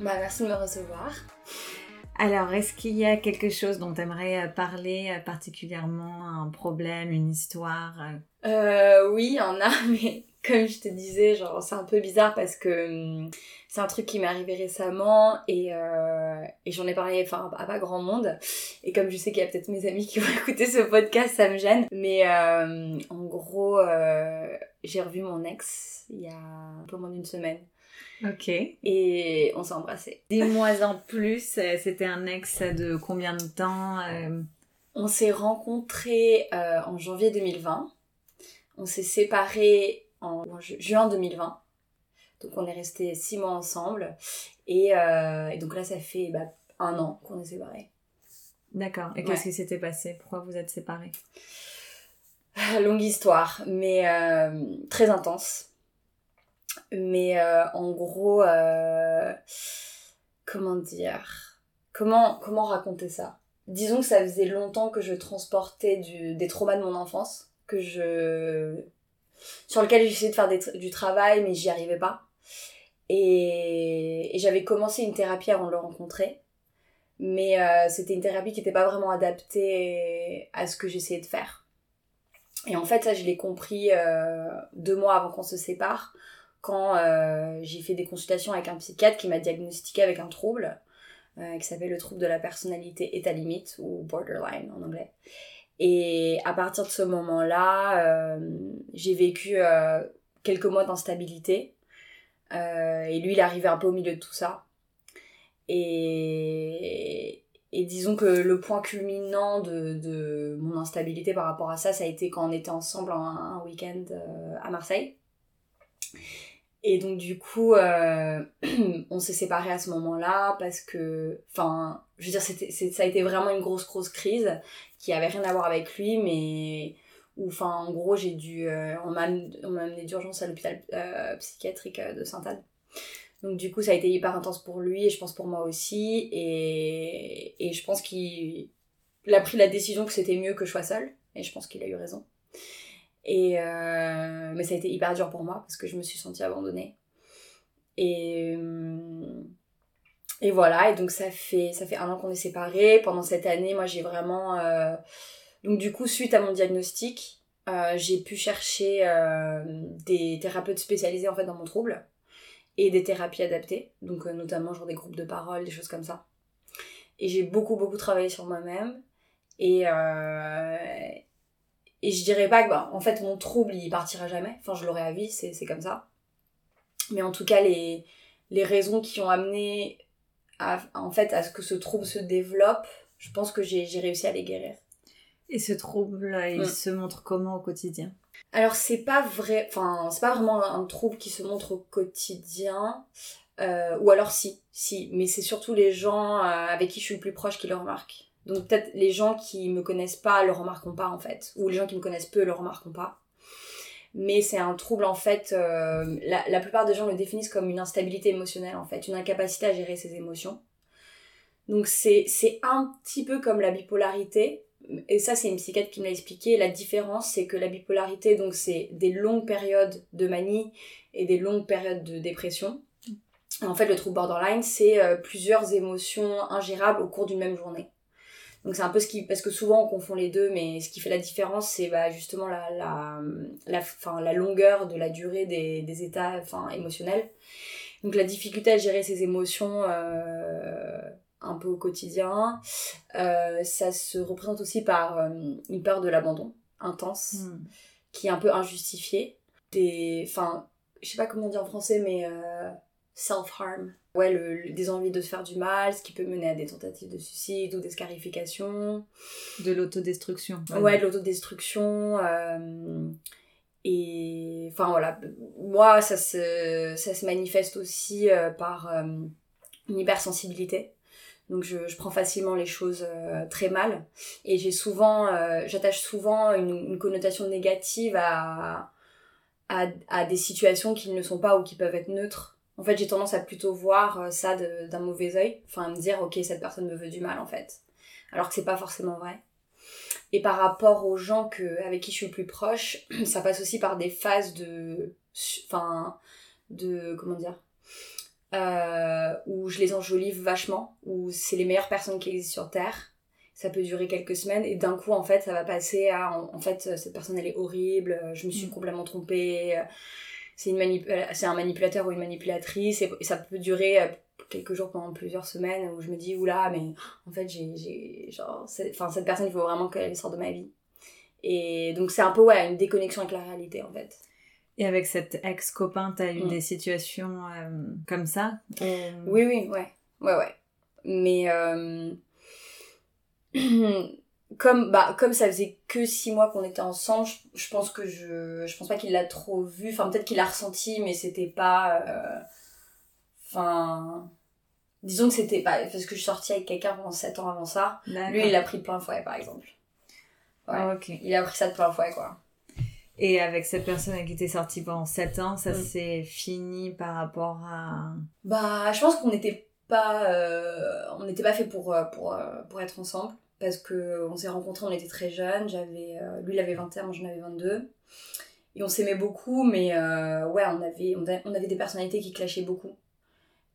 Bah, merci de me recevoir. Alors, est-ce qu'il y a quelque chose dont tu aimerais euh, parler euh, particulièrement, un problème, une histoire euh, Oui, il y en a, mais comme je te disais, genre c'est un peu bizarre parce que hum, c'est un truc qui m'est arrivé récemment et, euh, et j'en ai parlé enfin à pas grand monde et comme je sais qu'il y a peut-être mes amis qui vont écouter ce podcast, ça me gêne. Mais euh, en gros, euh, j'ai revu mon ex il y a un peu moins d'une semaine. Ok. Et on s'est embrassé. Dis-moi en plus, euh, c'était un ex de combien de temps euh? On s'est rencontrés euh, en janvier 2020. On s'est séparés en ju- juin 2020. Donc on est restés six mois ensemble. Et, euh, et donc là, ça fait bah, un an qu'on est séparés. D'accord. Et Ouais. qu'est-ce qui s'était passé? Pourquoi vous êtes séparés? Longue histoire, mais très intense. Mais euh, en gros, euh, comment dire? Comment, comment raconter ça? Disons que ça faisait longtemps que je transportais des traumas de mon enfance, que je sur lequel j'essayais de faire du travail, mais j'y arrivais pas. Et, j'avais commencé une thérapie avant de le rencontrer. Mais euh, c'était une thérapie qui n'était pas vraiment adaptée à ce que j'essayais de faire. Et en fait, ça, je l'ai compris deux mois avant qu'on se sépare, quand euh, j'ai fait des consultations avec un psychiatre qui m'a diagnostiqué avec un trouble, euh, qui s'appelle le trouble de la personnalité état limite, ou borderline en anglais. Et à partir de ce moment-là, euh, j'ai vécu quelques mois d'instabilité. Et lui, il arrivé un peu au milieu de tout ça. Et, disons que le point culminant de, de mon instabilité par rapport à ça, ça a été quand on était ensemble un, week-end à Marseille. Et donc du coup, euh, on s'est séparés à ce moment-là parce que, enfin, je veux dire, c'était, ça a été vraiment une grosse, grosse crise qui avait rien à voir avec lui, mais où, enfin, en gros, j'ai dû, euh, on m'a, amené d'urgence à l'hôpital euh, psychiatrique euh, de Sainte-Anne. Donc du coup, ça a été hyper intense pour lui et je pense pour moi aussi. Et, et je pense qu'il il a pris la décision que c'était mieux que je sois seule. Et je pense qu'il a eu raison. Et euh, mais ça a été hyper dur pour moi parce que je me suis sentie abandonnée. Et, euh, et voilà, et donc ça fait, ça fait un an qu'on est séparés. Pendant cette année, moi j'ai vraiment... euh, Donc du coup, suite à mon diagnostic, euh, j'ai pu chercher des thérapeutes spécialisés en fait dans mon trouble et des thérapies adaptées, donc notamment genre des groupes de parole, des choses comme ça. Et j'ai beaucoup beaucoup travaillé sur moi-même et et je dirais pas que bah, en fait mon trouble il partira jamais, enfin je l'aurai à vie, c'est c'est comme ça. Mais en tout cas les les raisons qui ont amené à, en fait à ce que ce trouble se développe, je pense que j'ai j'ai réussi à les guérir. Et ce trouble, il se montre comment au quotidien? Alors c'est pas vrai, enfin c'est pas vraiment un trouble qui se montre au quotidien, euh, ou alors si, si, mais c'est surtout les gens euh, avec qui je suis le plus proche qui le remarquent. Donc peut-être les gens qui me connaissent pas le remarqueront pas en fait, ou les gens qui me connaissent peu le remarqueront pas. Mais c'est un trouble en fait, euh, la, la plupart des gens le définissent comme une instabilité émotionnelle en fait, une incapacité à gérer ses émotions. Donc c'est un petit peu comme la bipolarité, et ça c'est une psychiatre qui me l'a expliqué, la différence c'est que la bipolarité donc c'est des longues périodes de manie et des longues périodes de dépression. En fait le trouble borderline c'est euh, plusieurs émotions ingérables au cours d'une même journée. Donc c'est un peu ce qui parce que souvent on confond les deux mais ce qui fait la différence c'est bah, justement la la la enfin la longueur de la durée des des états enfin émotionnels. Donc la difficulté à gérer ses émotions euh, un peu au quotidien, euh, ça se représente aussi par euh, une peur de l'abandon intense Mm. qui est un peu injustifiée. Des, enfin, je sais pas comment dire en français, mais self-harm. Ouais, le, le- des envies de se faire du mal, ce qui peut mener à des tentatives de suicide ou des scarifications. De l'autodestruction. Ouais, de l'autodestruction. euh, et enfin voilà, moi ça se, ça se manifeste aussi euh, par euh, une hypersensibilité. Donc je, je prends facilement les choses très mal. Et j'ai souvent, j'attache souvent une, une, connotation négative à, à, à des situations qui ne sont pas ou qui peuvent être neutres. En fait, j'ai tendance à plutôt voir ça d'un mauvais oeil. Enfin, à me dire, ok, cette personne me veut du mal, en fait. Alors que c'est pas forcément vrai. Et par rapport aux gens que, avec qui je suis le plus proche, ça passe aussi par des phases de. Enfin, de. Comment dire euh, Où je les enjolive vachement, où c'est les meilleures personnes qui existent sur Terre. Ça peut durer quelques semaines et d'un coup, en fait, ça va passer à. En, fait, cette personne, elle est horrible, je me suis mm. complètement trompée, c'est, une c'est un manipulateur ou une manipulatrice et ça peut durer euh, quelques jours pendant plusieurs semaines où je me dis oula mais en fait j'ai genre enfin cette personne il faut vraiment qu'elle sorte de ma vie. Et donc c'est un peu ouais une déconnexion avec la réalité en fait. Et avec cet ex copain t'as eu mm. des situations euh, comme ça oui oui ouais. Ouais ouais. Mais euh, comme bah comme ça faisait que six mois qu'on était ensemble je, pense que je je pense pas qu'il l'a trop vu. Enfin peut-être qu'il l'a ressenti mais c'était pas euh, enfin disons que c'était pas parce que je sortie avec quelqu'un pendant 7 ans avant ça. Lui il a pris de plein fouet par exemple. Ouais. Ah, ok. Il a pris ça de plein fouet quoi. Et avec cette personne avec qui t'es sortie pendant 7 ans ça mm. s'est fini par rapport à bah je pense qu'on n'était pas euh, on n'était pas fait pour euh, pour pour être ensemble parce que on s'est rencontrés on était très jeunes j'avais lui il avait 21 moi j'en avais 22 et on s'aimait beaucoup mais ouais on avait on avait des personnalités qui clashaient beaucoup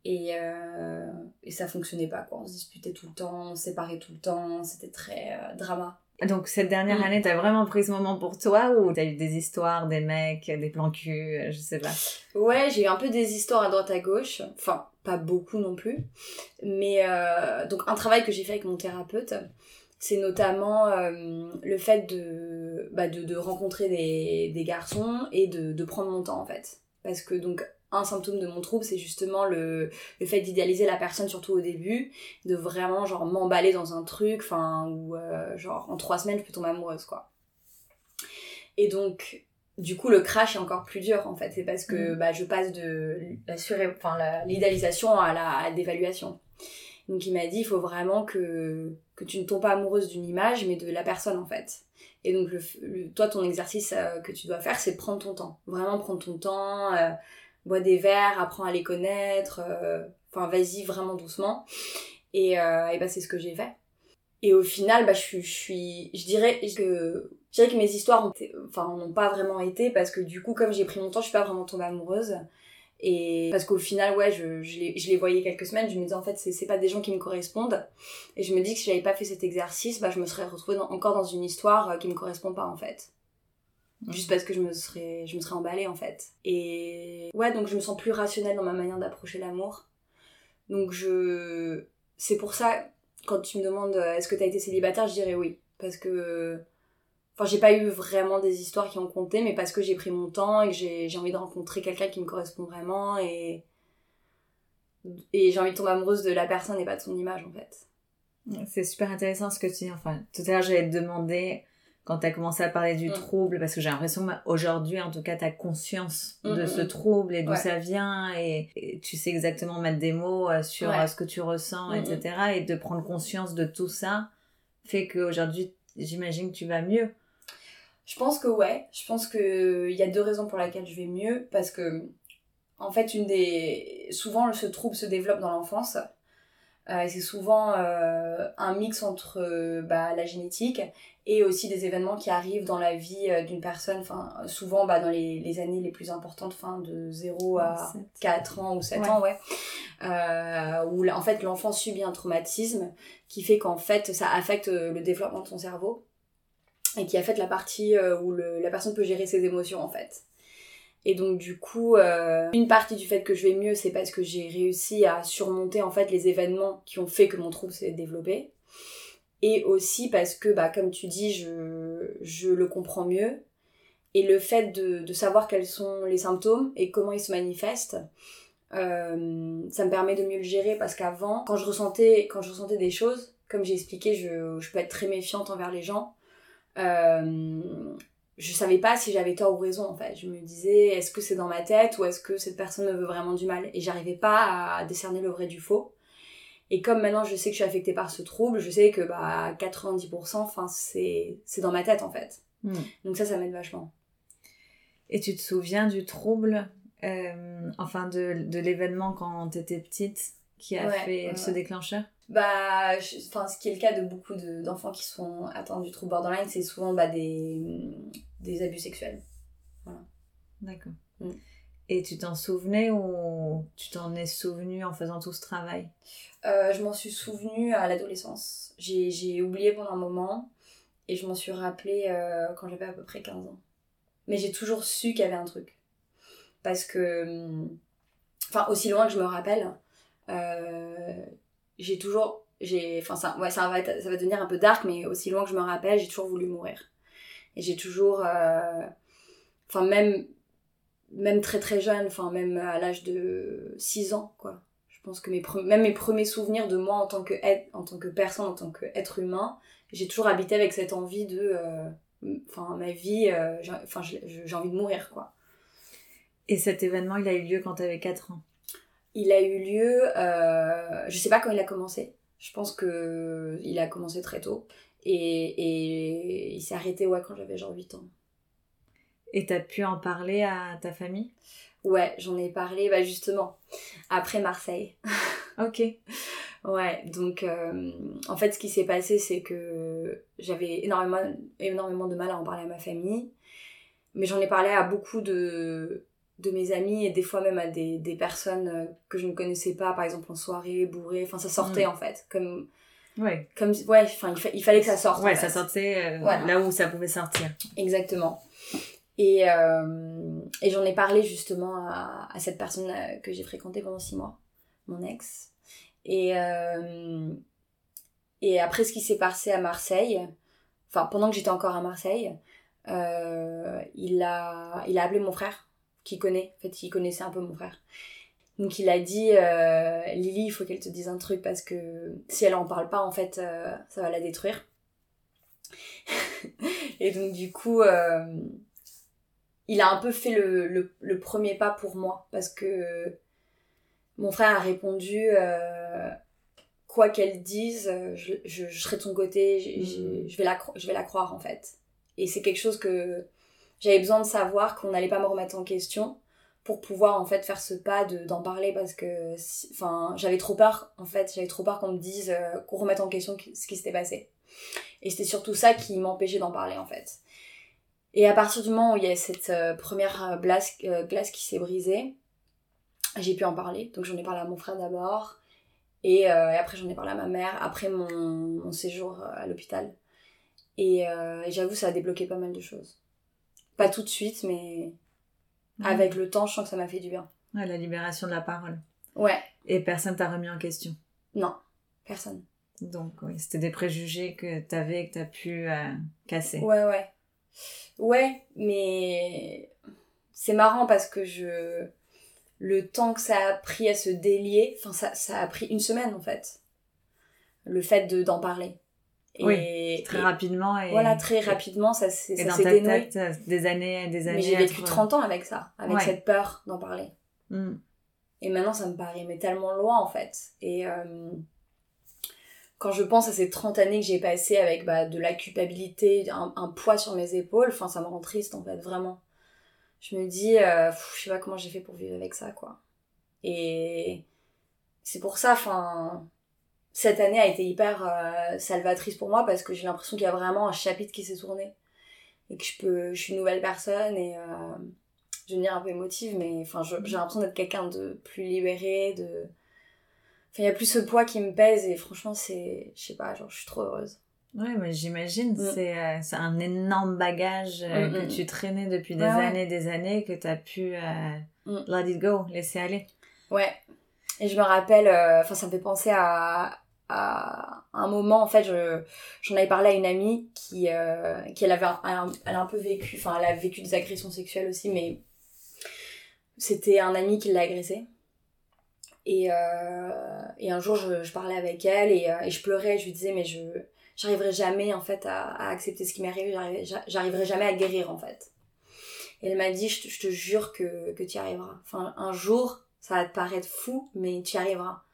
et, euh, et ça fonctionnait pas, quoi. On se disputait tout le temps, on se séparait tout le temps, c'était très euh, drama. Donc cette dernière mm. année, t'as vraiment pris ce moment pour toi ou t'as eu des histoires, des mecs, des plans cul, euh, je sais pas? Ouais, j'ai eu un peu des histoires à droite à gauche, enfin pas beaucoup non plus, mais euh, donc un travail que j'ai fait avec mon thérapeute, c'est notamment euh, le fait de, bah, rencontrer des, garçons et de, prendre mon temps en fait. Parce que donc un symptôme de mon trouble, c'est justement le, le fait d'idéaliser la personne, surtout au début, de vraiment genre m'emballer dans un truc, enfin, ou euh, genre en trois semaines je peux tomber amoureuse, quoi. Et donc, du coup, le crash est encore plus dur, en fait. C'est parce que mm. bah, je passe de l'idéalisation à la dévaluation. Donc il m'a dit, il faut vraiment que, que tu ne tombes pas amoureuse d'une image, mais de la personne, en fait. Et donc, le, toi, ton exercice euh, que tu dois faire, c'est prendre ton temps. Vraiment prendre ton temps, euh, bois des verres, apprends à les connaître, euh, enfin vas-y vraiment doucement. Et, euh, et bah c'est ce que j'ai fait. Et au final, bah je suis, je suis, je dirais que, je dirais que mes histoires ont, enfin n'ont pas vraiment été parce que du coup comme j'ai pris mon temps, je suis pas vraiment tombée amoureuse. Et parce qu'au final, ouais, je, je, les, je les voyais quelques semaines, je me disais en fait, c'est pas des gens qui me correspondent. Et je me dis que si j'avais pas fait cet exercice, bah, je me serais retrouvée encore dans une histoire euh, qui me correspond pas en fait. Juste parce que je me serais, je me serais emballée en fait. Et ouais, donc je me sens plus rationnelle dans ma manière d'approcher l'amour. Donc je. C'est pour ça, quand tu me demandes euh, est-ce que t'as été célibataire, je dirais oui. Parce que. Enfin, j'ai pas eu vraiment des histoires qui ont compté, mais parce que j'ai pris mon temps et que j'ai envie de rencontrer quelqu'un qui me correspond vraiment et. Et j'ai envie de tomber amoureuse de la personne et pas de son image en fait. C'est super intéressant ce que tu dis. Enfin, tout à l'heure, j'allais te demander quand tu as commencé à parler du mm. trouble, parce que j'ai l'impression aujourd'hui, en tout cas, tu as conscience de mm, ce mm, trouble et d'où ça vient, et, tu sais exactement mettre des mots euh, sur euh, ce que tu ressens, etc. Et de prendre conscience de tout ça fait qu'aujourd'hui, j'imagine que tu vas mieux. Je pense que ouais, je pense qu'il y a deux raisons pour lesquelles je vais mieux, parce que, en fait, une des... souvent, ce trouble se développe dans l'enfance. Euh, c'est souvent euh, un mix entre euh, bah, la génétique et aussi des événements qui arrivent dans la vie d'une personne, enfin souvent bah, dans les, les, années les plus importantes, fin de 0 à 4 ans ou 7 ans, ouais. où en fait l'enfant subit un traumatisme qui fait qu'en fait ça affecte le développement de son cerveau et qui affecte la partie où le, la personne peut gérer ses émotions en fait. Et donc du coup, euh, une partie du fait que je vais mieux, c'est parce que j'ai réussi à surmonter en fait les événements qui ont fait que mon trouble s'est développé. Et aussi parce que, bah, comme tu dis, je, je le comprends mieux. Et le fait de, de savoir quels sont les symptômes et comment ils se manifestent, euh, ça me permet de mieux le gérer parce qu'avant, quand je ressentais, quand je ressentais des choses, comme j'ai expliqué, je, je peux être très méfiante envers les gens. Euh, je savais pas si j'avais tort ou raison en fait. Je me disais est-ce que c'est dans ma tête ou est-ce que cette personne me veut vraiment du mal? Et j'arrivais pas à décerner le vrai du faux. Et comme maintenant je sais que je suis affectée par ce trouble, je sais que bah 90%, enfin c'est c'est dans ma tête en fait. Hmm. Donc ça, ça m'aide vachement. Et tu te souviens du trouble, euh, enfin de, de l'événement quand t'étais petite, qui a Ouais, fait ouais, ce ouais. déclencheur? Bah, je- ce qui est le cas de beaucoup de- d'enfants qui sont atteints du trouble borderline, c'est souvent bah, des, des abus sexuels. D'accord. Mm. Et tu t'en souvenais ou tu t'en es souvenu en faisant tout ce travail? Euh, je m'en suis souvenue à l'adolescence. J'ai oublié pendant un moment et je m'en suis rappelé euh, quand j'avais à peu près 15 ans. Mais j'ai toujours su qu'il y avait un truc. Parce que, hum, enfin, aussi loin que je me rappelle, euh, j'ai toujours. j'ai Enfin, ça, ouais, ça, va être- ça va devenir un peu dark, mais aussi loin que je me rappelle, j'ai toujours voulu mourir. Et j'ai toujours. euh, Enfin, même, même très très jeune, enfin, même à l'âge de 6 ans, quoi. Je pense que mes même mes premiers souvenirs de moi en tant que, être- en tant que personne, en tant qu'être humain, j'ai toujours habité avec cette envie de. euh, Enfin, ma vie, euh, enfin, j'ai j'ai envie de mourir, quoi. Et cet événement, il a eu lieu quand t'avais 4 ans? Il a eu lieu, euh, je sais pas quand il a commencé. Je pense que il a commencé très tôt. Et, et il s'est arrêté ouais, quand j'avais genre 8 ans. Et t'as pu en parler à ta famille? Ouais, j'en ai parlé bah, justement après Marseille. Ok. Ouais, donc euh, en fait ce qui s'est passé c'est que j'avais énormément, énormément de mal à en parler à ma famille. Mais j'en ai parlé à beaucoup de, de mes amis et des fois même à des, des personnes euh, que je ne connaissais pas, par exemple en soirée, bourrée. Enfin ça sortait Mm. en fait. Comme, Ouais. comme ouais, enfin il, fa- il fallait que ça sorte. en Ouais, fait. ça sortait euh, Voilà. là où ça pouvait sortir. Exactement. Et, euh, et j'en ai parlé justement à, à cette personne que j'ai fréquentée pendant six mois, mon ex. Et, euh, et après ce qui s'est passé à Marseille, enfin pendant que j'étais encore à Marseille, il, a, il a appelé mon frère, qui connaît, en fait il connaissait un peu mon frère. Donc il a dit euh, Lily, il faut qu'elle te dise un truc parce que si elle en parle pas, en fait, euh, ça va la détruire. et donc du coup, euh, il a un peu fait le, le, le premier pas pour moi parce que mon frère a répondu quoi qu'elle dise, je, je, je serai de son côté, je, je- je vais la, je vais la croire en fait. Et c'est quelque chose que j'avais besoin de savoir qu'on n'allait pas me remettre en question pour pouvoir en fait faire ce pas de- d'en parler parce que enfin j'avais trop peur en fait j'avais trop peur qu'on me dise euh, qu'on remette en question ce qui s'était passé. Et c'était surtout ça qui m'empêchait d'en parler en fait. Et à partir du moment où il y a cette euh, première glace, euh, glace qui s'est brisée j'ai pu en parler. Donc j'en ai parlé à mon frère d'abord et, après j'en ai parlé à ma mère après mon, séjour à l'hôpital. Et, et j'avoue ça a débloqué pas mal de choses pas tout de suite mais avec le temps je sens que ça m'a fait du bien Ouais, la libération de la parole. ouais Et personne t'a remis en question? non personne Donc, oui, c'était des préjugés que t'avais et que t'as pu euh, casser. Ouais, ouais. Ouais, mais c'est marrant parce que je. Le temps que ça a pris à se délier, enfin, ça, ça a pris une semaine en fait. Le fait de- d'en parler. Et, Oui, Très et rapidement. Et, Voilà, très rapidement, ça s'est Et ça dans ta dénoué. tête, euh, des années et des années. Mais j'ai vécu te- 30 ans avec ça, avec Ouais. cette peur d'en parler. Mm. Et maintenant, ça me paraît mais tellement loin en fait. Et euh, quand je pense à ces 30 années que j'ai passées avec bah, de la culpabilité, un, un poids sur mes épaules, enfin, ça me rend triste en fait, vraiment. Je me dis, euh, pff, je sais pas comment j'ai fait pour vivre avec ça, quoi. Et c'est pour ça, enfin, cette année a été hyper euh, salvatrice pour moi parce que j'ai l'impression qu'il y a vraiment un chapitre qui s'est tourné. Et que je peux, je suis une nouvelle personne et. Euh, je vais devenir un peu émotive, mais enfin, j'ai l'impression d'être quelqu'un de plus libéré, de. Enfin, il y a plus ce poids qui me pèse et franchement, c'est. Je sais pas, genre, je suis trop heureuse. Ouais, mais j'imagine, Mm. c'est euh, c'est un énorme bagage euh, Mm, que mm. tu traînais depuis des Ouais, ouais. années des années que t'as pu euh, Mm. let it go, laisser aller. Ouais. Et je me rappelle, enfin, ça me fait penser à, à un moment, en fait, je, j'en avais parlé à une amie qui, euh, qui elle avait a un peu vécu, enfin, elle a vécu des agressions sexuelles aussi, mais c'était un ami qui l'a agressée. Et, euh, et un jour, je, parlais avec elle et, euh, et je pleurais, je lui disais, mais je j'arriverai jamais, en fait, à, accepter ce qui m'est arrivé, j'arriverai, j'a- j'arriverai jamais à guérir, en fait. Et elle m'a dit, je te, je te jure que, que tu y arriveras. Enfin, un jour, ça va te paraître fou, mais tu y arriveras.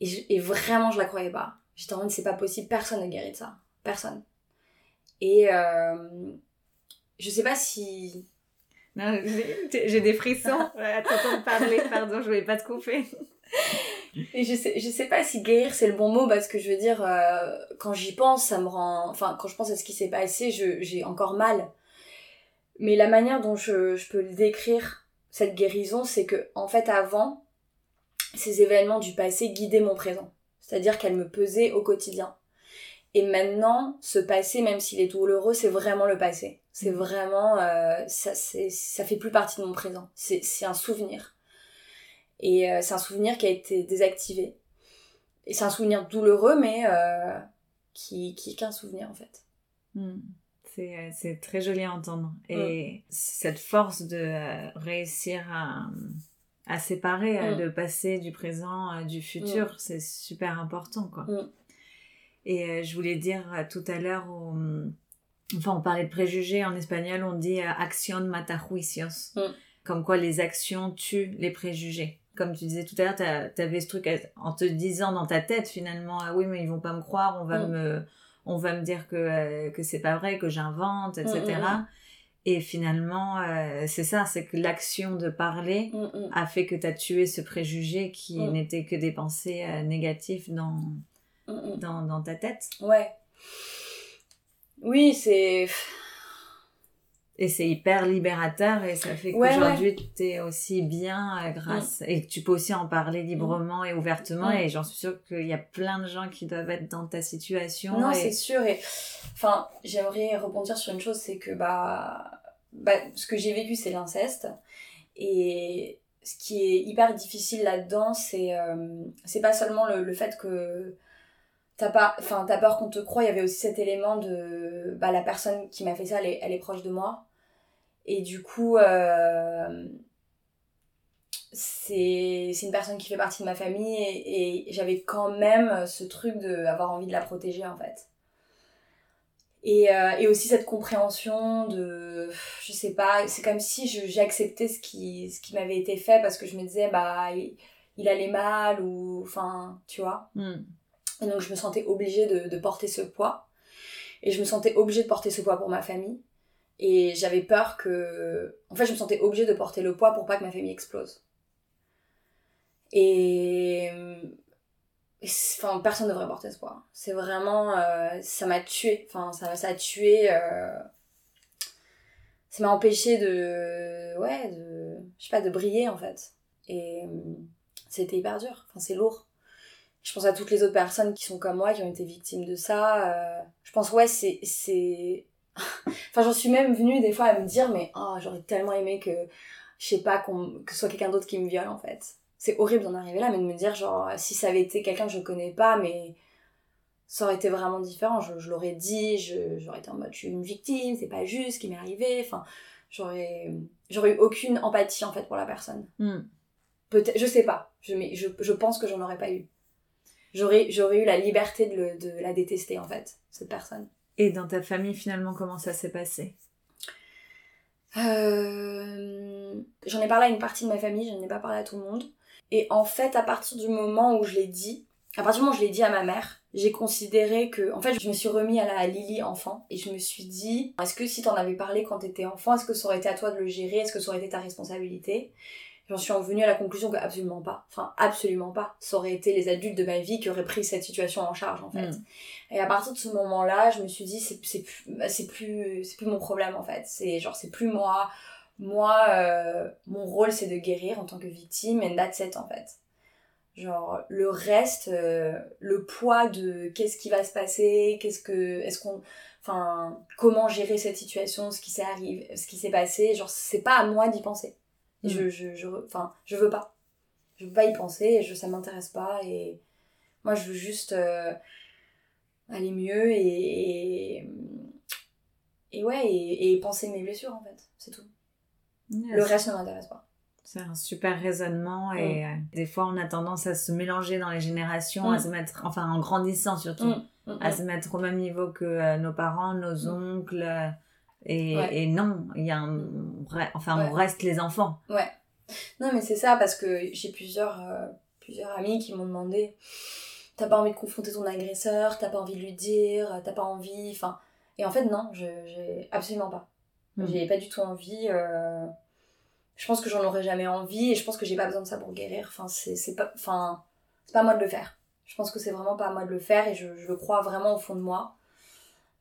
Et, et vraiment, je la croyais pas. J'étais en mode, c'est pas possible, personne ne guérit de ça. Personne. Et euh, je sais pas si. Non, j'ai des frissons à t'entendre parler, pardon, je voulais pas te couper. Et je sais, je sais pas si guérir c'est le bon mot parce que je veux dire, euh, quand j'y pense, ça me rend. Enfin, quand je pense à ce qui s'est passé, j'ai encore mal. Mais la manière dont je, je peux le décrire, cette guérison, c'est que, en fait, avant, ces événements du passé guidaient mon présent. C'est-à-dire qu'elles me pesaient au quotidien. Et maintenant, ce passé, même s'il est douloureux, c'est vraiment le passé. C'est vraiment, euh, ça, ça fait plus partie de mon présent. C'est un souvenir. Et euh, c'est un souvenir qui a été désactivé. Et c'est un souvenir douloureux, mais euh, qui, qui est qu'un souvenir en fait. Hmm. C'est très joli à entendre. Et cette force de réussir à, à séparer, mm. de passer du présent, du futur, mm. c'est super important, quoi. Mm. Et je voulais dire tout à l'heure, enfin, on parlait de préjugés en espagnol, on dit acción mata juicios. Comme quoi les actions tuent les préjugés. Comme tu disais tout à l'heure, tu avais ce truc en te disant dans ta tête finalement, ah oui, mais ils vont pas me croire, on va me on va me dire que, que c'est pas vrai, que j'invente, etc. Et finalement, euh, c'est ça, c'est que l'action de parler mm, mm. a fait que tu as tué ce préjugé qui mm. n'était que des pensées euh, négatives dans, dans, dans, ta tête. Ouais. Oui, c'est. Et c'est hyper libérateur et ça fait qu'aujourd'hui tu es aussi bien euh, grâce. Et que tu peux aussi en parler librement et ouvertement. Et j'en suis sûre qu'il y a plein de gens qui doivent être dans ta situation. Non, c'est sûr. Et enfin, j'aimerais rebondir sur une chose c'est que bah bah, ce que j'ai vécu, c'est l'inceste. Et ce qui est hyper difficile là-dedans, c'est euh, c'est pas seulement le, le fait que t'as pas enfin t'as peur qu'on te croit il y avait aussi cet élément de bah la personne qui m'a fait ça elle est, proche de moi. Et du coup euh, c'est une personne qui fait partie de ma famille et, et j'avais quand même ce truc de avoir envie de la protéger en fait et, euh, et aussi cette compréhension de je sais pas c'est comme si j'ai accepté ce qui ce qui m'avait été fait parce que je me disais bah il, allait mal ou enfin tu vois. Hmm. et donc je me sentais obligée de, de porter ce poids. Et je me sentais obligée de porter ce poids pour ma famille. Et j'avais peur que en fait je me sentais obligée de porter le poids pour pas que ma famille explose. Et enfin personne ne devrait porter ce poids. C'est vraiment euh, ça m'a tué. Enfin ça ça a tué euh, ça m'a empêché de ouais de je sais pas de briller en fait. Et euh, c'était hyper dur. Enfin c'est lourd. Je pense à toutes les autres personnes qui sont comme moi qui ont été victimes de ça je pense ouais c'est c'est enfin j'en suis même venue des fois à me dire mais oh, j'aurais tellement aimé que je sais pas que ce soit quelqu'un d'autre qui me viole en fait c'est horrible d'en arriver là, mais de me dire, genre, si ça avait été quelqu'un que je connais pas, mais ça aurait été vraiment différent. Je, l'aurais dit, j'aurais été en mode, je suis une victime, c'est pas juste ce qui m'est arrivé. Enfin, j'aurais, j'aurais eu aucune empathie, en fait, pour la personne. Hmm. Peut-être, je sais pas, je, mais je, je pense que j'en aurais pas eu. J'aurais, j'aurais eu la liberté de, le, de la détester, en fait, cette personne. Et dans ta famille, finalement, comment ça s'est passé? Euh... J'en ai parlé à une partie de ma famille, je n'en ai pas parlé à tout le monde. Et en fait, à partir du moment où je l'ai dit, à partir du moment où je l'ai dit à ma mère, j'ai considéré que, en fait, je me suis remis à la Lily enfant et je me suis dit, est-ce que si t'en avais parlé quand t'étais enfant, est-ce que ça aurait été à toi de le gérer, est-ce que ça aurait été ta responsabilité? J'en suis revenue à la conclusion que absolument pas. Enfin, absolument pas. Ça aurait été les adultes de ma vie qui auraient pris cette situation en charge, en fait. Mm. Et à partir de ce moment-là, je me suis dit, c'est, c'est plus, c'est plus, c'est plus mon problème, en fait. C'est genre, c'est plus moi moi, euh, mon rôle c'est de guérir en tant que victime, and that's it en fait. Genre, le reste, euh, le poids de qu'est-ce qui va se passer, qu'est-ce que, est-ce qu'on, enfin, comment gérer cette situation, ce qui s'est arrivé, ce qui s'est passé, genre, c'est pas à moi d'y penser. Mm. Je, je, je, enfin, je veux pas. Je veux pas y penser, je, ça m'intéresse pas, et moi je veux juste euh, aller mieux et, et, et ouais, et, et penser mes blessures en fait, c'est tout. Le reste ne m'intéresse pas. C'est un super raisonnement et mm. euh, des fois on a tendance à se mélanger dans les générations, à mm. se mettre, enfin en grandissant surtout, mm, à se mettre au même niveau que euh, nos parents, nos oncles. Euh, et, et, non, il y a un enfin on reste les enfants. Ouais. Non mais c'est ça parce que j'ai plusieurs plusieurs amis qui m'ont demandé T'as pas envie de confronter ton agresseur T'as pas envie de lui dire T'as pas envie Enfin. Et en fait, non, j'ai absolument pas. Mm. J'ai pas du tout envie. Euh, je pense que j'en aurais jamais envie et je pense que j'ai pas besoin de ça pour guérir. Enfin, c'est pas. Enfin, c'est pas à moi de le faire. Je pense que c'est vraiment pas à moi de le faire et je, je le crois vraiment au fond de moi.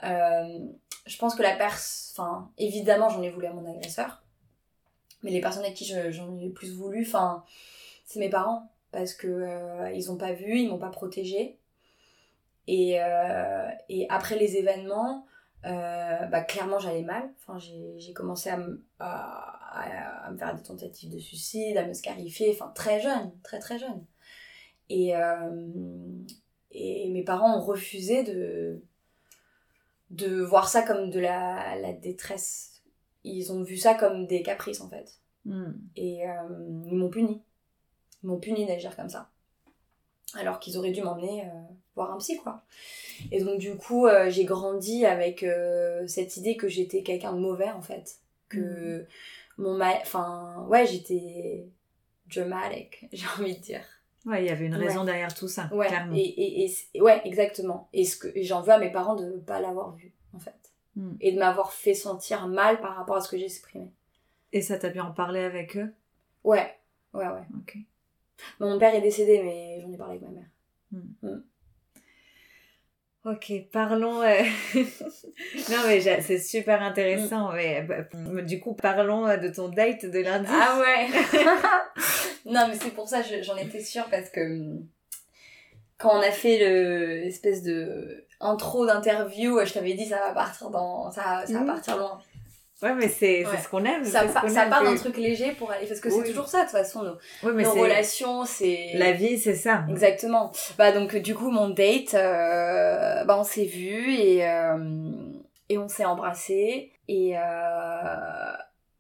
Euh, je pense que la personne. Enfin, évidemment, j'en ai voulu à mon agresseur. Mais les personnes avec qui j'en ai le plus voulu, enfin, c'est mes parents. Parce que euh, ils ont pas vu, ils m'ont pas protégée. Et, euh, et après les événements, bah, clairement j'allais mal. Enfin, j'ai commencé à, à, à, me faire des tentatives de suicide, à me scarifier, enfin très jeune, très très jeune. Et, et mes parents ont refusé de, de voir ça comme de la, la détresse. Ils ont vu ça comme des caprices en fait. Hmm. Et euh, ils m'ont puni. Ils m'ont puni d'agir comme ça. Alors qu'ils auraient dû m'emmener euh, voir un psy quoi. Et donc du coup euh, j'ai grandi avec cette idée que j'étais quelqu'un de mauvais en fait. Que hmm. mon Enfin ouais j'étais dramatic j'ai envie de dire. Ouais, il y avait une raison derrière tout ça, ouais. clairement. Et, et, ouais, exactement. Et ce que j'en veux à mes parents de ne pas l'avoir vu, en fait. Hmm. Et de m'avoir fait sentir mal par rapport à ce que j'exprimais. Et ça t'a bien en parlé avec eux? Ouais, ouais, ouais. Ok. Mon père est décédé, mais j'en ai parlé avec ma mère. Hmm. Hmm. Ok, parlons. Euh, non, mais c'est super intéressant. Mais, bah, du coup, parlons euh, de ton date de lundi. Ah ouais Non, mais c'est pour ça j'en étais sûre parce que quand on a fait l'espèce de intro d'interview, je t'avais dit ça va partir dans. Ça, ça va partir loin. Ouais, mais c'est ce qu'on aime. Ça, ça part d'un truc léger pour aller. Parce que c'est toujours ça, de toute façon, nos, nos relations, c'est. La vie, c'est ça. Exactement. Bah, donc, du coup, mon date, euh, bah, on s'est vu et, euh, et on s'est embrassé. Et euh,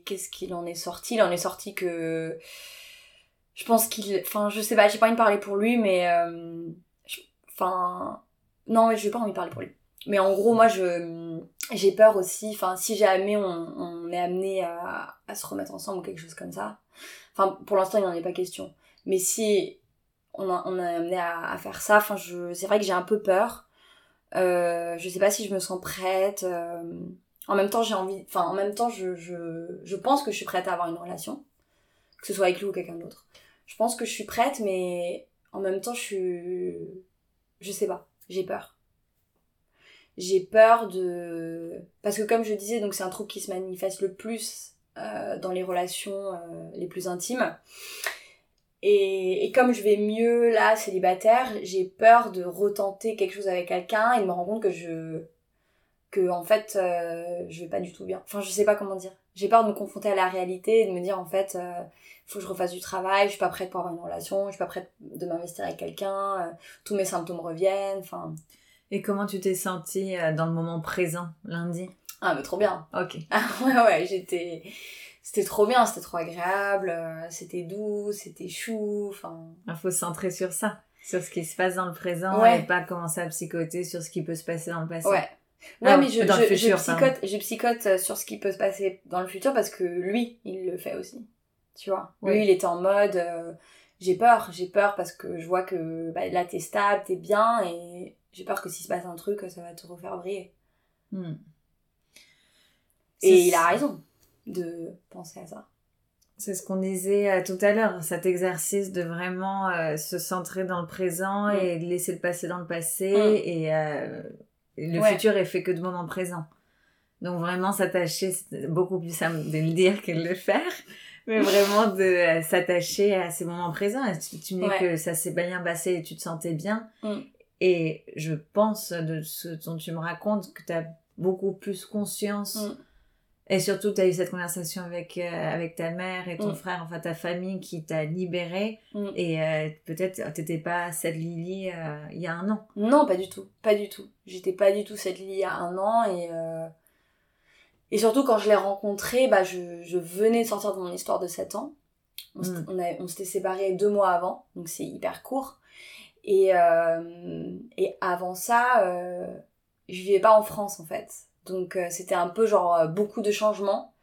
qu'est-ce qu'il en est sorti? Il en est sorti que. Je pense qu'il. Enfin, je sais pas, j'ai pas envie de parler pour lui, mais. Enfin. Non, mais j'ai pas envie de parler pour lui. Mais en gros, moi, je j'ai peur aussi, enfin, si jamais on, on est amené à, à, se remettre ensemble ou quelque chose comme ça, enfin, pour l'instant, il n'en est pas question. Mais si on, a, on est amené à, à, faire ça, enfin, je, c'est vrai que j'ai un peu peur. Euh, je sais pas si je me sens prête. Euh, en même temps, j'ai envie, enfin, en même temps, je, je, je pense que je suis prête à avoir une relation, que ce soit avec lui ou quelqu'un d'autre. Je pense que je suis prête, mais en même temps, je suis, je sais pas, j'ai peur j'ai peur de parce que comme je disais donc c'est un trouble qui se manifeste le plus euh, dans les relations euh, les plus intimes. Et, comme je vais mieux là célibataire j'ai peur de retenter quelque chose avec quelqu'un et de me rendre compte que je que en fait euh, je vais pas du tout bien. Enfin je sais pas comment dire. J'ai peur de me confronter à la réalité et de me dire en fait faut que je refasse du travail je suis pas prête pour avoir une relation je suis pas prête de m'investir avec quelqu'un tous mes symptômes reviennent enfin et comment tu t'es sentie euh, dans le moment présent, lundi? Ah, mais trop bien. Ok. Ah, ouais, ouais, j'étais... C'était trop bien, c'était trop agréable, euh, c'était doux, c'était chou, enfin... Il faut se centrer sur ça, sur ce qui se passe dans le présent et pas commencer à psychoter sur ce qui peut se passer dans le passé. Ouais. Ouais, mais je, je, je, psychote, je psychote euh, sur ce qui peut se passer dans le futur parce que lui, il le fait aussi. Tu vois? Lui, il était en mode... j'ai peur, j'ai peur parce que je vois que bah, là, t'es stable, t'es bien et j'ai peur que s'il se passe un truc, ça va te refaire briller. Hmm. Et il a raison de penser à ça. C'est ce qu'on disait euh, tout à l'heure, cet exercice de vraiment euh, se centrer dans le présent hmm. et de laisser le passé dans le passé hmm. et euh, le futur est fait que de moments présents. Donc vraiment s'attacher, c'est beaucoup plus simple de le dire que de le faire, mais vraiment de s'attacher à ces moments présents. Tu, tu me dis que ça s'est bien passé et tu te sentais bien. Et je pense de ce dont tu me racontes que tu as beaucoup plus conscience. Mm. Et surtout, tu as eu cette conversation avec, euh, avec ta mère et ton mm. frère, enfin ta famille qui t'a libéré. Mm. Et euh, peut-être t'étais pas cette Lily euh, il y a un an. Non, pas du tout. Pas du tout. J'étais pas du tout cette Lily il y a un an. Et, et surtout, quand je l'ai rencontrée, bah, je, je venais de sortir de mon histoire de 7 ans. On, on s'était séparés deux mois avant, donc c'est hyper court. Et, euh, et avant ça, euh, je vivais pas en France en fait. Donc euh, c'était un peu genre beaucoup de changements,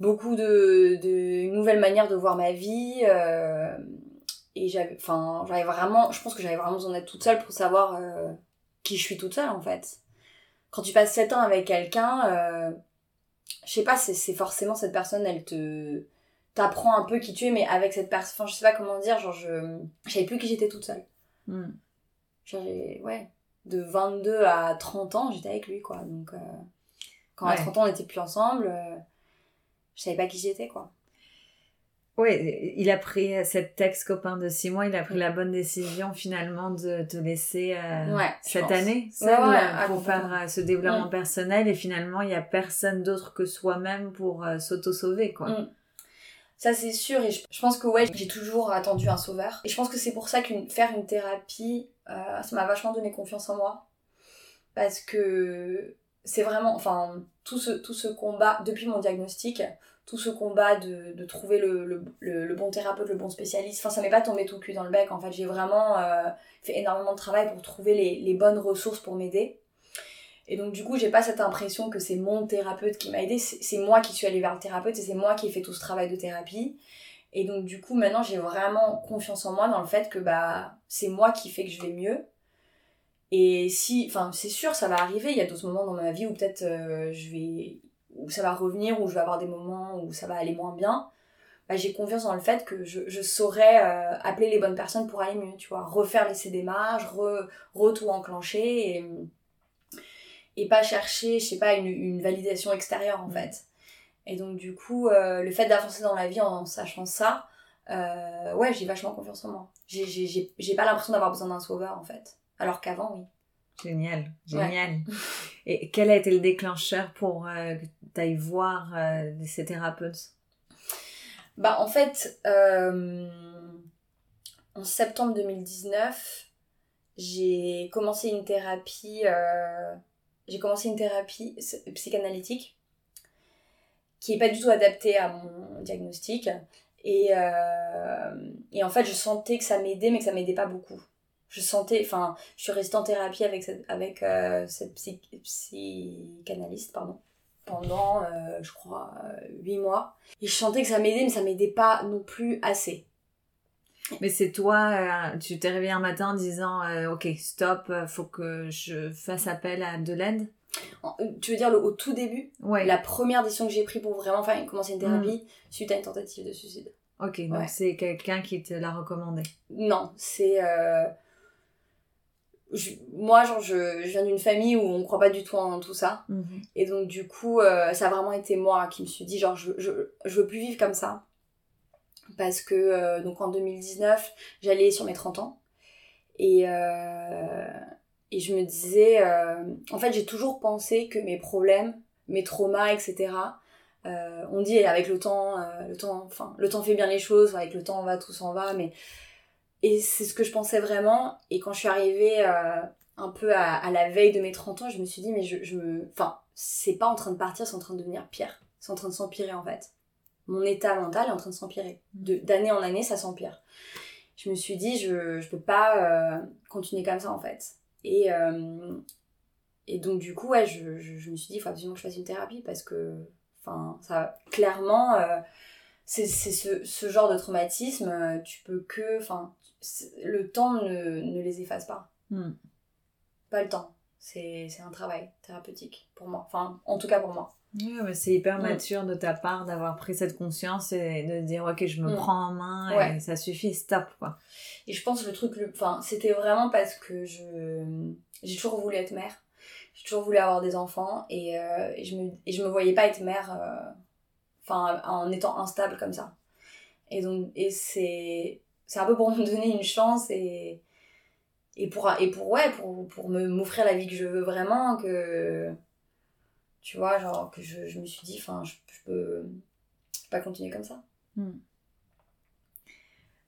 beaucoup de, de nouvelles manières de voir ma vie. et j'avais enfin j'avais vraiment je pense que j'avais vraiment besoin d'être toute seule pour savoir euh, qui je suis toute seule en fait quand tu passes 7 ans avec quelqu'un euh, je sais pas c'est forcément cette personne elle te t'apprends un peu qui tu es mais avec cette personne enfin je sais pas comment dire genre je je savais plus qui j'étais toute seule. J'avais ouais de 22 à 30 ans j'étais avec lui quoi. Donc euh, quand à Ouais. 30 ans on n'était plus ensemble euh, je savais pas qui j'étais quoi Ouais, il a pris euh, cet ex-copain de six mois, il a pris la bonne décision finalement de te laisser euh, Ouais, cette année seule Ouais, ouais, euh, pour faire euh, ce développement Mm. personnel. Et finalement il y a personne d'autre que soi-même pour euh, s'auto-sauver quoi. Mm. Ça c'est sûr. Et je, je pense que ouais j'ai toujours attendu un sauveur. Et je pense que c'est pour ça que faire une thérapie ça m'a vachement donné confiance en moi. Parce que c'est vraiment enfin tout ce tout ce combat depuis mon diagnostic tout ce combat de, de trouver le, le, le, bon thérapeute le bon spécialiste enfin ça m'est pas tombé tout cul dans le bec en fait j'ai vraiment euh, fait énormément de travail pour trouver les, les bonnes ressources pour m'aider et donc du coup, j'ai pas cette impression que c'est mon thérapeute qui m'a aidé, c'est moi qui suis allée vers le thérapeute et c'est moi qui ai fait tout ce travail de thérapie. Et donc du coup, maintenant, j'ai vraiment confiance en moi dans le fait que bah c'est moi qui fais que je vais mieux. Et si, enfin, c'est sûr, ça va arriver. Il y a d'autres moments dans ma vie où peut-être euh, je vais, où ça va revenir, où je vais avoir des moments où ça va aller moins bien. Bah, j'ai confiance dans le fait que je, je saurais euh, appeler les bonnes personnes pour aller mieux, tu vois, refaire les démarches, re, re tout enclencher et et pas chercher, je sais pas, une, une validation extérieure en fait. Et donc du coup, euh, le fait d'avancer dans la vie en sachant ça, euh, ouais, j'ai vachement confiance en moi. J'ai pas l'impression d'avoir besoin d'un sauveur en fait. Alors qu'avant, oui. Génial, génial. Et quel a été le déclencheur pour euh, que tu ailles voir euh, ces thérapeutes? Bah en fait, euh, en septembre 2019, j'ai commencé une thérapie, j'ai commencé une thérapie psychanalytique qui est pas du tout adaptée à mon diagnostic. Et, et en fait, je sentais que ça m'aidait, mais que ça m'aidait pas beaucoup. Je sentais, enfin, je suis restée en thérapie avec cette, avec, euh, cette psy- psychanalyste, pardon, pendant, euh, je crois, euh, 8 mois. Et je sentais que ça m'aidait, mais ça m'aidait pas non plus assez. Mais c'est toi, tu t'es réveillé un matin en disant ok stop, faut que je fasse appel à de l'aide? Tu veux dire le, au tout début, Ouais. la première décision que j'ai prise pour vraiment faire, commencer une thérapie suite à une tentative de suicide. Ok, donc Ouais. c'est quelqu'un qui te l'a recommandé. Non, c'est. euh, je- moi, genre, je, je viens d'une famille où on croit pas du tout en tout ça. Et donc, du coup, euh, ça a vraiment été moi qui me suis dit, genre, je, je, je veux plus vivre comme ça. Parce que, euh, donc, en 2019, j'allais sur mes 30 ans. Et, euh, et je me disais, en fait, j'ai toujours pensé que mes problèmes, mes traumas, etc., on dit avec le temps, le temps, enfin, le temps fait bien les choses, avec le temps on va, tout s'en va, mais et c'est ce que je pensais vraiment. Et quand je suis arrivée euh, un peu à, à la veille de mes 30 ans, je me suis dit, mais je, je me. Enfin, c'est pas en train de partir, c'est en train de devenir pire. C'est en train de s'empirer en fait. Mon état mental est en train de s'empirer. De- D'année en année, ça s'empire. Je me suis dit, je, je peux pas euh, continuer comme ça en fait. Et, euh, et donc, du coup, ouais, je, je, je me suis dit, il faut absolument que je fasse une thérapie parce que, enfin, ça, clairement, c'est ce, ce genre de traumatisme, tu peux que. Enfin, le temps ne, ne les efface pas. Hmm. Pas le temps. C'est un travail thérapeutique pour moi. Enfin, en tout cas pour moi. Oui, mais c'est hyper Mm. mature de ta part d'avoir pris cette conscience et de dire ok je me Mm. prends en main Ouais. et ça suffit, stop quoi. Et je pense que le truc, le... enfin, c'était vraiment parce que je j'ai toujours voulu être mère. J'ai toujours voulu avoir des enfants et, euh, et je me et je me voyais pas être mère, euh, enfin, en étant instable comme ça. Et donc et c'est c'est un peu pour me donner une chance et et pour et pour ouais pour pour me m'offrir la vie que je veux vraiment que tu vois genre que je, je me suis dit enfin je, je peux pas continuer comme ça.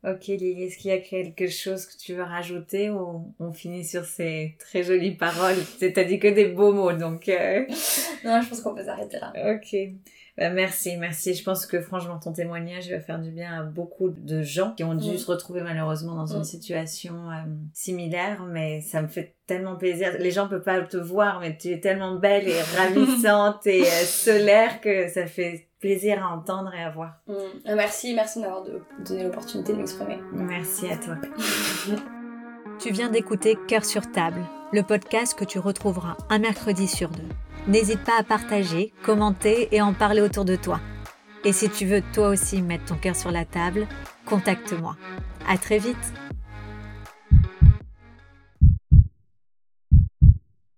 Ok Lily, est-ce qu'il y a quelque chose que tu veux rajouter ou on finit sur ces très jolies paroles? T'as dit que des beaux mots donc... euh, Non, je pense qu'on peut s'arrêter là. Ok. Bah, merci, merci. Je pense que franchement, ton témoignage va faire du bien à beaucoup de gens qui ont dû se retrouver malheureusement dans une situation euh, similaire, mais ça me fait tellement plaisir. Les gens peuvent pas te voir, mais tu es tellement belle et ravissante et euh, solaire que ça fait plaisir à entendre et à voir. Mm. Euh, merci, merci de m'avoir donné l'opportunité de m'exprimer. Merci à toi. tu viens d'écouter Cœur sur table, le podcast que tu retrouveras un mercredi sur deux. N'hésite pas à partager, commenter et en parler autour de toi. Et si tu veux toi aussi mettre ton cœur sur la table, contacte-moi. À très vite!